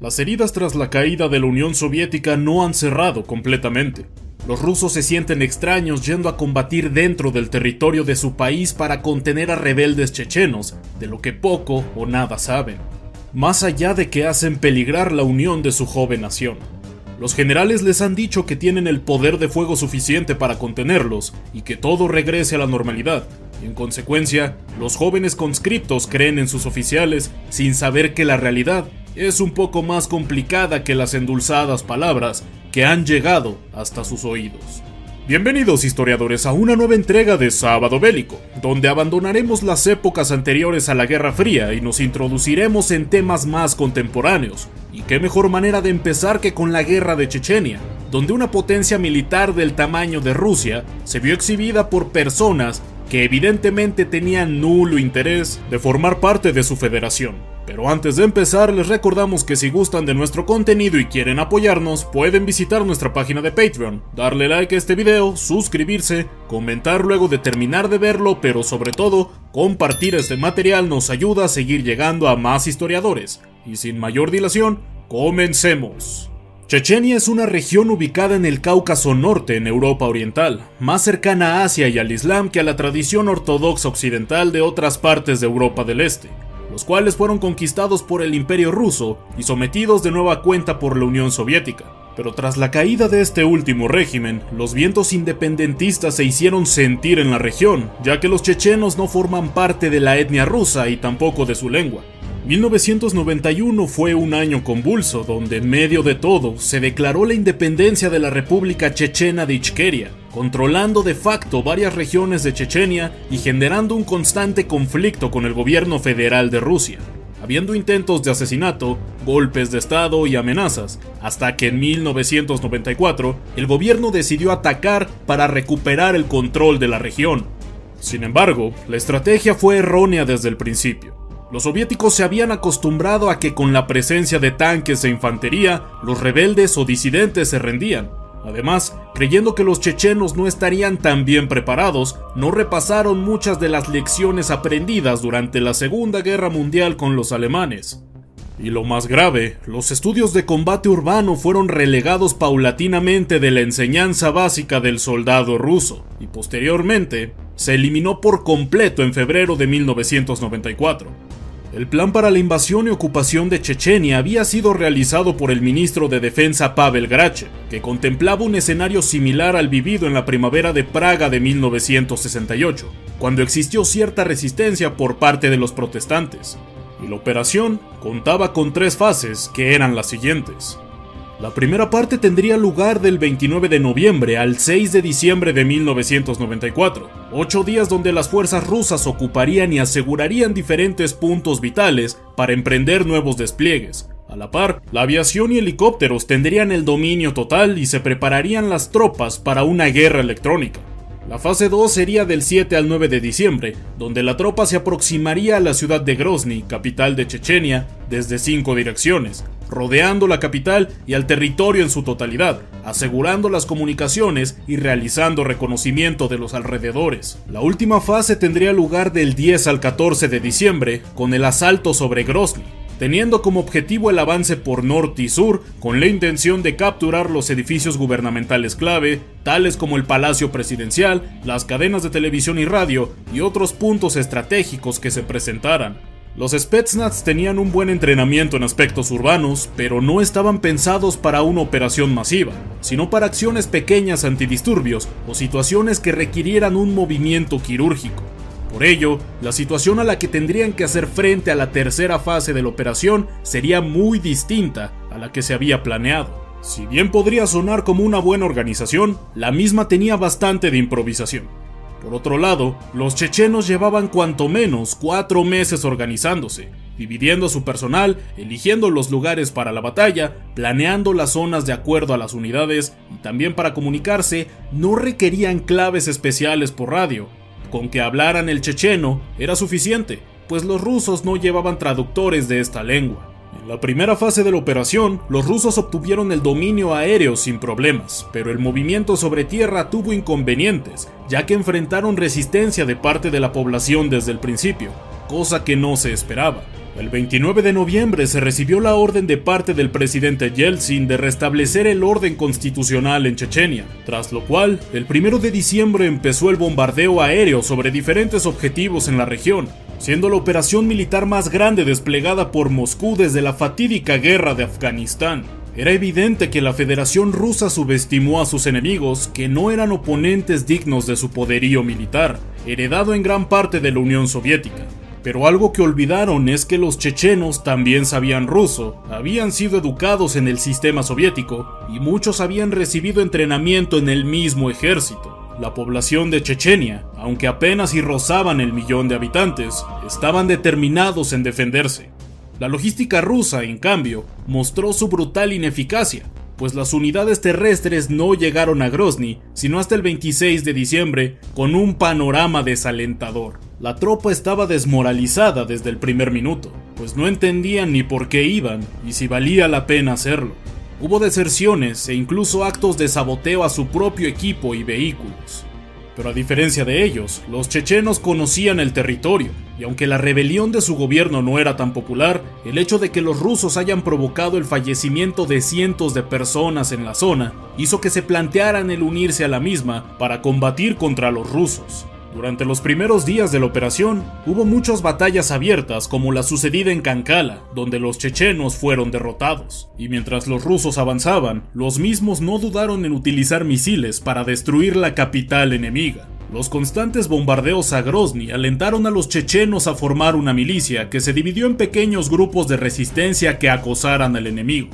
las heridas tras la caída de la Unión Soviética no han cerrado completamente. Los rusos se sienten extraños yendo a combatir dentro del territorio de su país para contener a rebeldes chechenos, de lo que poco o nada saben, más allá de que hacen peligrar la unión de su joven nación. Los generales les han dicho que tienen el poder de fuego suficiente para contenerlos y que todo regrese a la normalidad, en consecuencia, los jóvenes conscriptos creen en sus oficiales sin saber que la realidad es un poco más complicada que las endulzadas palabras que han llegado hasta sus oídos. Bienvenidos historiadores a una nueva entrega de Sábado Bélico, donde abandonaremos las épocas anteriores a la Guerra Fría y nos introduciremos en temas más contemporáneos. Y qué mejor manera de empezar que con la Guerra de Chechenia, donde una potencia militar del tamaño de Rusia se vio exhibida por personas que evidentemente tenían nulo interés de formar parte de su federación. Pero antes de empezar, les recordamos que si gustan de nuestro contenido y quieren apoyarnos, pueden visitar nuestra página de Patreon, darle like a este video, suscribirse, comentar luego de terminar de verlo, pero sobre todo, compartir este material nos ayuda a seguir llegando a más historiadores. Y sin mayor dilación, comencemos. Chechenia es una región ubicada en el Cáucaso Norte, en Europa Oriental, más cercana a Asia y al Islam que a la tradición ortodoxa occidental de otras partes de Europa del Este los cuales fueron conquistados por el Imperio ruso y sometidos de nueva cuenta por la Unión Soviética. Pero tras la caída de este último régimen, los vientos independentistas se hicieron sentir en la región, ya que los chechenos no forman parte de la etnia rusa y tampoco de su lengua. 1991 fue un año convulso donde en medio de todo se declaró la independencia de la República Chechena de Ichkeria, controlando de facto varias regiones de Chechenia y generando un constante conflicto con el gobierno federal de Rusia, habiendo intentos de asesinato, golpes de Estado y amenazas, hasta que en 1994 el gobierno decidió atacar para recuperar el control de la región. Sin embargo, la estrategia fue errónea desde el principio. Los soviéticos se habían acostumbrado a que con la presencia de tanques e infantería, los rebeldes o disidentes se rendían, Además, creyendo que los chechenos no estarían tan bien preparados, no repasaron muchas de las lecciones aprendidas durante la Segunda Guerra Mundial con los alemanes. Y lo más grave, los estudios de combate urbano fueron relegados paulatinamente de la enseñanza básica del soldado ruso, y posteriormente se eliminó por completo en febrero de 1994. El plan para la invasión y ocupación de Chechenia había sido realizado por el ministro de Defensa Pavel Grache, que contemplaba un escenario similar al vivido en la primavera de Praga de 1968, cuando existió cierta resistencia por parte de los protestantes. Y la operación contaba con tres fases, que eran las siguientes. La primera parte tendría lugar del 29 de noviembre al 6 de diciembre de 1994, ocho días donde las fuerzas rusas ocuparían y asegurarían diferentes puntos vitales para emprender nuevos despliegues. A la par, la aviación y helicópteros tendrían el dominio total y se prepararían las tropas para una guerra electrónica. La fase 2 sería del 7 al 9 de diciembre, donde la tropa se aproximaría a la ciudad de Grozny, capital de Chechenia, desde cinco direcciones, rodeando la capital y al territorio en su totalidad, asegurando las comunicaciones y realizando reconocimiento de los alrededores. La última fase tendría lugar del 10 al 14 de diciembre, con el asalto sobre Grozny, teniendo como objetivo el avance por norte y sur, con la intención de capturar los edificios gubernamentales clave, tales como el Palacio Presidencial, las cadenas de televisión y radio y otros puntos estratégicos que se presentaran. Los Spetsnaz tenían un buen entrenamiento en aspectos urbanos, pero no estaban pensados para una operación masiva, sino para acciones pequeñas antidisturbios o situaciones que requirieran un movimiento quirúrgico. Por ello, la situación a la que tendrían que hacer frente a la tercera fase de la operación sería muy distinta a la que se había planeado. Si bien podría sonar como una buena organización, la misma tenía bastante de improvisación. Por otro lado, los chechenos llevaban cuanto menos cuatro meses organizándose, dividiendo su personal, eligiendo los lugares para la batalla, planeando las zonas de acuerdo a las unidades y también para comunicarse no requerían claves especiales por radio. Con que hablaran el checheno era suficiente, pues los rusos no llevaban traductores de esta lengua. En la primera fase de la operación, los rusos obtuvieron el dominio aéreo sin problemas, pero el movimiento sobre tierra tuvo inconvenientes, ya que enfrentaron resistencia de parte de la población desde el principio, cosa que no se esperaba. El 29 de noviembre se recibió la orden de parte del presidente Yeltsin de restablecer el orden constitucional en Chechenia, tras lo cual, el 1 de diciembre empezó el bombardeo aéreo sobre diferentes objetivos en la región, siendo la operación militar más grande desplegada por Moscú desde la fatídica guerra de Afganistán. Era evidente que la Federación Rusa subestimó a sus enemigos, que no eran oponentes dignos de su poderío militar, heredado en gran parte de la Unión Soviética. Pero algo que olvidaron es que los chechenos también sabían ruso, habían sido educados en el sistema soviético y muchos habían recibido entrenamiento en el mismo ejército. La población de Chechenia, aunque apenas y rozaban el millón de habitantes, estaban determinados en defenderse. La logística rusa, en cambio, mostró su brutal ineficacia, pues las unidades terrestres no llegaron a Grozny sino hasta el 26 de diciembre con un panorama desalentador. La tropa estaba desmoralizada desde el primer minuto, pues no entendían ni por qué iban y si valía la pena hacerlo. Hubo deserciones e incluso actos de saboteo a su propio equipo y vehículos. Pero a diferencia de ellos, los chechenos conocían el territorio, y aunque la rebelión de su gobierno no era tan popular, el hecho de que los rusos hayan provocado el fallecimiento de cientos de personas en la zona hizo que se plantearan el unirse a la misma para combatir contra los rusos. Durante los primeros días de la operación, hubo muchas batallas abiertas como la sucedida en Kankala, donde los chechenos fueron derrotados. Y mientras los rusos avanzaban, los mismos no dudaron en utilizar misiles para destruir la capital enemiga. Los constantes bombardeos a Grozny alentaron a los chechenos a formar una milicia que se dividió en pequeños grupos de resistencia que acosaran al enemigo.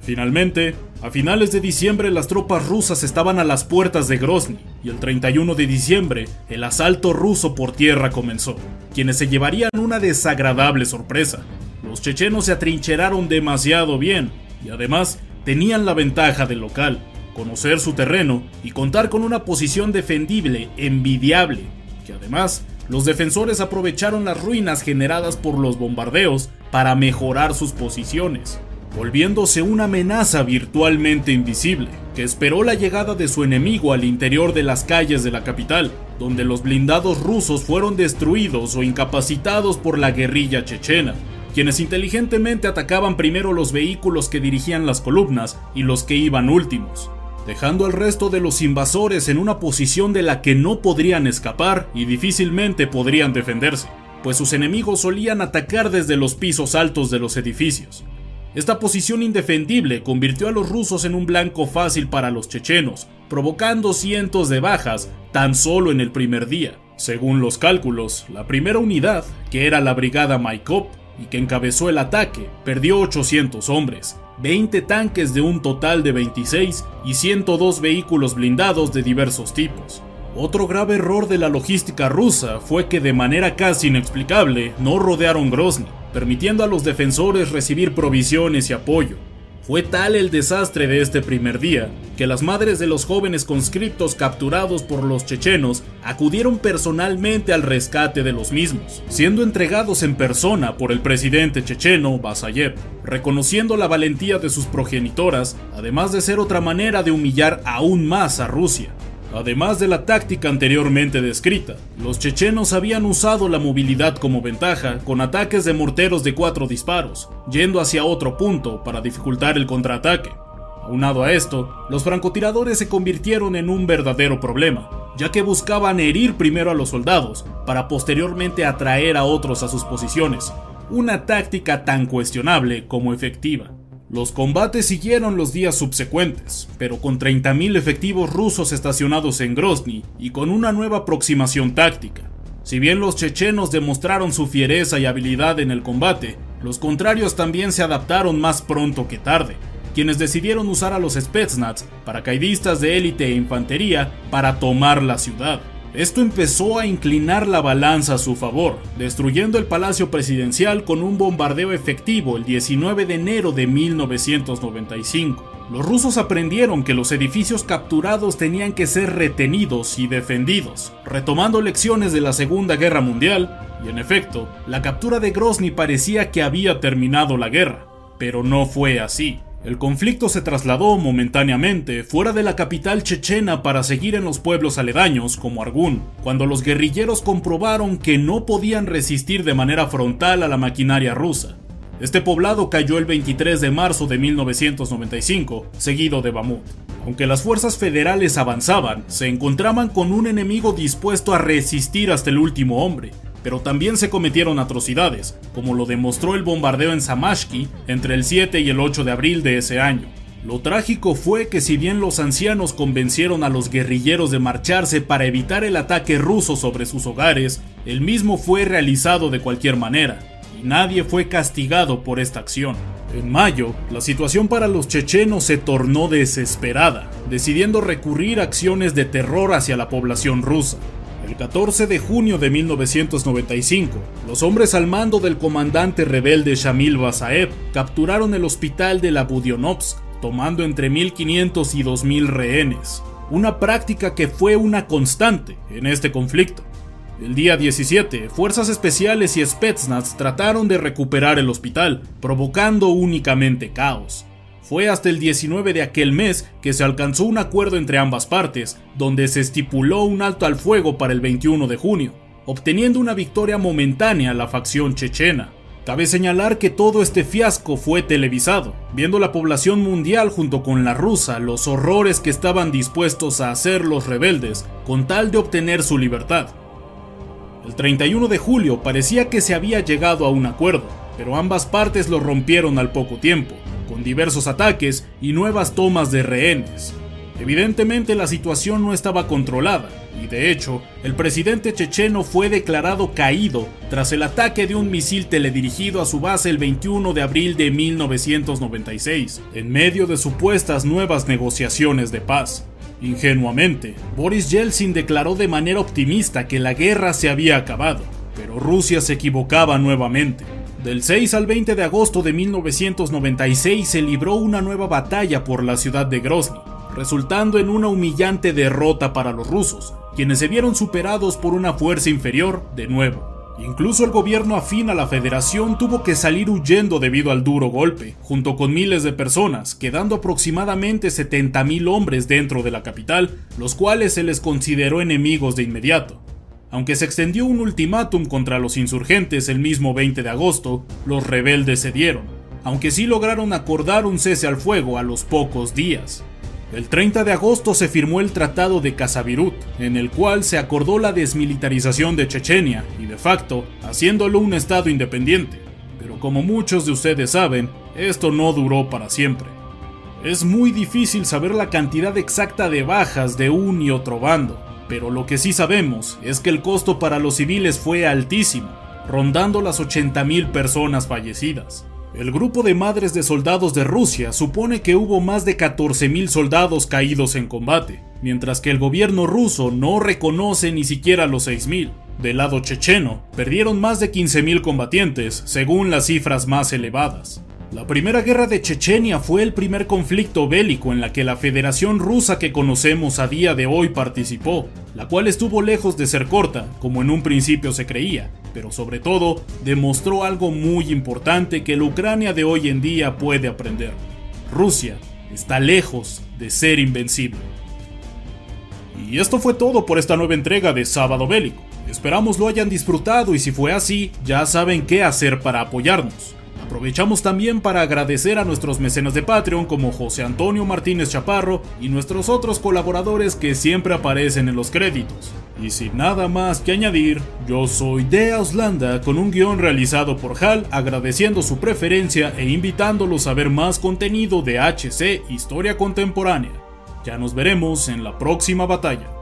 Finalmente, a finales de diciembre las tropas rusas estaban a las puertas de Grozny y el 31 de diciembre el asalto ruso por tierra comenzó, quienes se llevarían una desagradable sorpresa. Los chechenos se atrincheraron demasiado bien y además tenían la ventaja del local, conocer su terreno y contar con una posición defendible envidiable, que además los defensores aprovecharon las ruinas generadas por los bombardeos para mejorar sus posiciones volviéndose una amenaza virtualmente invisible, que esperó la llegada de su enemigo al interior de las calles de la capital, donde los blindados rusos fueron destruidos o incapacitados por la guerrilla chechena, quienes inteligentemente atacaban primero los vehículos que dirigían las columnas y los que iban últimos, dejando al resto de los invasores en una posición de la que no podrían escapar y difícilmente podrían defenderse, pues sus enemigos solían atacar desde los pisos altos de los edificios, esta posición indefendible convirtió a los rusos en un blanco fácil para los chechenos, provocando cientos de bajas tan solo en el primer día. Según los cálculos, la primera unidad, que era la brigada Maikop y que encabezó el ataque, perdió 800 hombres, 20 tanques de un total de 26 y 102 vehículos blindados de diversos tipos. Otro grave error de la logística rusa fue que de manera casi inexplicable no rodearon Grozny, permitiendo a los defensores recibir provisiones y apoyo. Fue tal el desastre de este primer día que las madres de los jóvenes conscriptos capturados por los chechenos acudieron personalmente al rescate de los mismos, siendo entregados en persona por el presidente checheno Basayev, reconociendo la valentía de sus progenitoras, además de ser otra manera de humillar aún más a Rusia. Además de la táctica anteriormente descrita, los chechenos habían usado la movilidad como ventaja con ataques de morteros de cuatro disparos, yendo hacia otro punto para dificultar el contraataque. Aunado a esto, los francotiradores se convirtieron en un verdadero problema, ya que buscaban herir primero a los soldados para posteriormente atraer a otros a sus posiciones, una táctica tan cuestionable como efectiva. Los combates siguieron los días subsecuentes, pero con 30.000 efectivos rusos estacionados en Grozny y con una nueva aproximación táctica. Si bien los chechenos demostraron su fiereza y habilidad en el combate, los contrarios también se adaptaron más pronto que tarde, quienes decidieron usar a los Spetsnaz, paracaidistas de élite e infantería, para tomar la ciudad. Esto empezó a inclinar la balanza a su favor, destruyendo el Palacio Presidencial con un bombardeo efectivo el 19 de enero de 1995. Los rusos aprendieron que los edificios capturados tenían que ser retenidos y defendidos, retomando lecciones de la Segunda Guerra Mundial, y en efecto, la captura de Grozny parecía que había terminado la guerra, pero no fue así. El conflicto se trasladó momentáneamente fuera de la capital chechena para seguir en los pueblos aledaños como Argun, cuando los guerrilleros comprobaron que no podían resistir de manera frontal a la maquinaria rusa. Este poblado cayó el 23 de marzo de 1995, seguido de Bamut. Aunque las fuerzas federales avanzaban, se encontraban con un enemigo dispuesto a resistir hasta el último hombre, pero también se cometieron atrocidades, como lo demostró el bombardeo en Samashki entre el 7 y el 8 de abril de ese año. Lo trágico fue que si bien los ancianos convencieron a los guerrilleros de marcharse para evitar el ataque ruso sobre sus hogares, el mismo fue realizado de cualquier manera, y nadie fue castigado por esta acción. En mayo, la situación para los chechenos se tornó desesperada, decidiendo recurrir a acciones de terror hacia la población rusa. El 14 de junio de 1995, los hombres al mando del comandante rebelde Shamil Basaev capturaron el hospital de la Budionovsk, tomando entre 1500 y 2000 rehenes, una práctica que fue una constante en este conflicto. El día 17, fuerzas especiales y Spetsnaz trataron de recuperar el hospital, provocando únicamente caos. Fue hasta el 19 de aquel mes que se alcanzó un acuerdo entre ambas partes, donde se estipuló un alto al fuego para el 21 de junio, obteniendo una victoria momentánea a la facción chechena. Cabe señalar que todo este fiasco fue televisado, viendo la población mundial junto con la rusa los horrores que estaban dispuestos a hacer los rebeldes con tal de obtener su libertad. El 31 de julio parecía que se había llegado a un acuerdo, pero ambas partes lo rompieron al poco tiempo, con diversos ataques y nuevas tomas de rehenes. Evidentemente la situación no estaba controlada, y de hecho, el presidente checheno fue declarado caído tras el ataque de un misil teledirigido a su base el 21 de abril de 1996, en medio de supuestas nuevas negociaciones de paz. Ingenuamente, Boris Yeltsin declaró de manera optimista que la guerra se había acabado, pero Rusia se equivocaba nuevamente. Del 6 al 20 de agosto de 1996 se libró una nueva batalla por la ciudad de Grozny, resultando en una humillante derrota para los rusos, quienes se vieron superados por una fuerza inferior de nuevo. Incluso el gobierno afín a la federación tuvo que salir huyendo debido al duro golpe, junto con miles de personas, quedando aproximadamente 70.000 hombres dentro de la capital, los cuales se les consideró enemigos de inmediato. Aunque se extendió un ultimátum contra los insurgentes el mismo 20 de agosto, los rebeldes cedieron, aunque sí lograron acordar un cese al fuego a los pocos días. El 30 de agosto se firmó el Tratado de Kasavirut, en el cual se acordó la desmilitarización de Chechenia y de facto haciéndolo un estado independiente. Pero como muchos de ustedes saben, esto no duró para siempre. Es muy difícil saber la cantidad exacta de bajas de un y otro bando, pero lo que sí sabemos es que el costo para los civiles fue altísimo, rondando las 80.000 personas fallecidas. El grupo de madres de soldados de Rusia supone que hubo más de 14.000 soldados caídos en combate, mientras que el gobierno ruso no reconoce ni siquiera los 6.000. Del lado checheno, perdieron más de 15.000 combatientes, según las cifras más elevadas. La Primera Guerra de Chechenia fue el primer conflicto bélico en la que la Federación Rusa que conocemos a día de hoy participó, la cual estuvo lejos de ser corta, como en un principio se creía, pero sobre todo demostró algo muy importante que la Ucrania de hoy en día puede aprender. Rusia está lejos de ser invencible. Y esto fue todo por esta nueva entrega de Sábado Bélico. Esperamos lo hayan disfrutado y si fue así, ya saben qué hacer para apoyarnos. Aprovechamos también para agradecer a nuestros mecenas de Patreon como José Antonio Martínez Chaparro y nuestros otros colaboradores que siempre aparecen en los créditos. Y sin nada más que añadir, yo soy de Auslanda con un guion realizado por Hal agradeciendo su preferencia e invitándolos a ver más contenido de HC Historia Contemporánea. Ya nos veremos en la próxima batalla.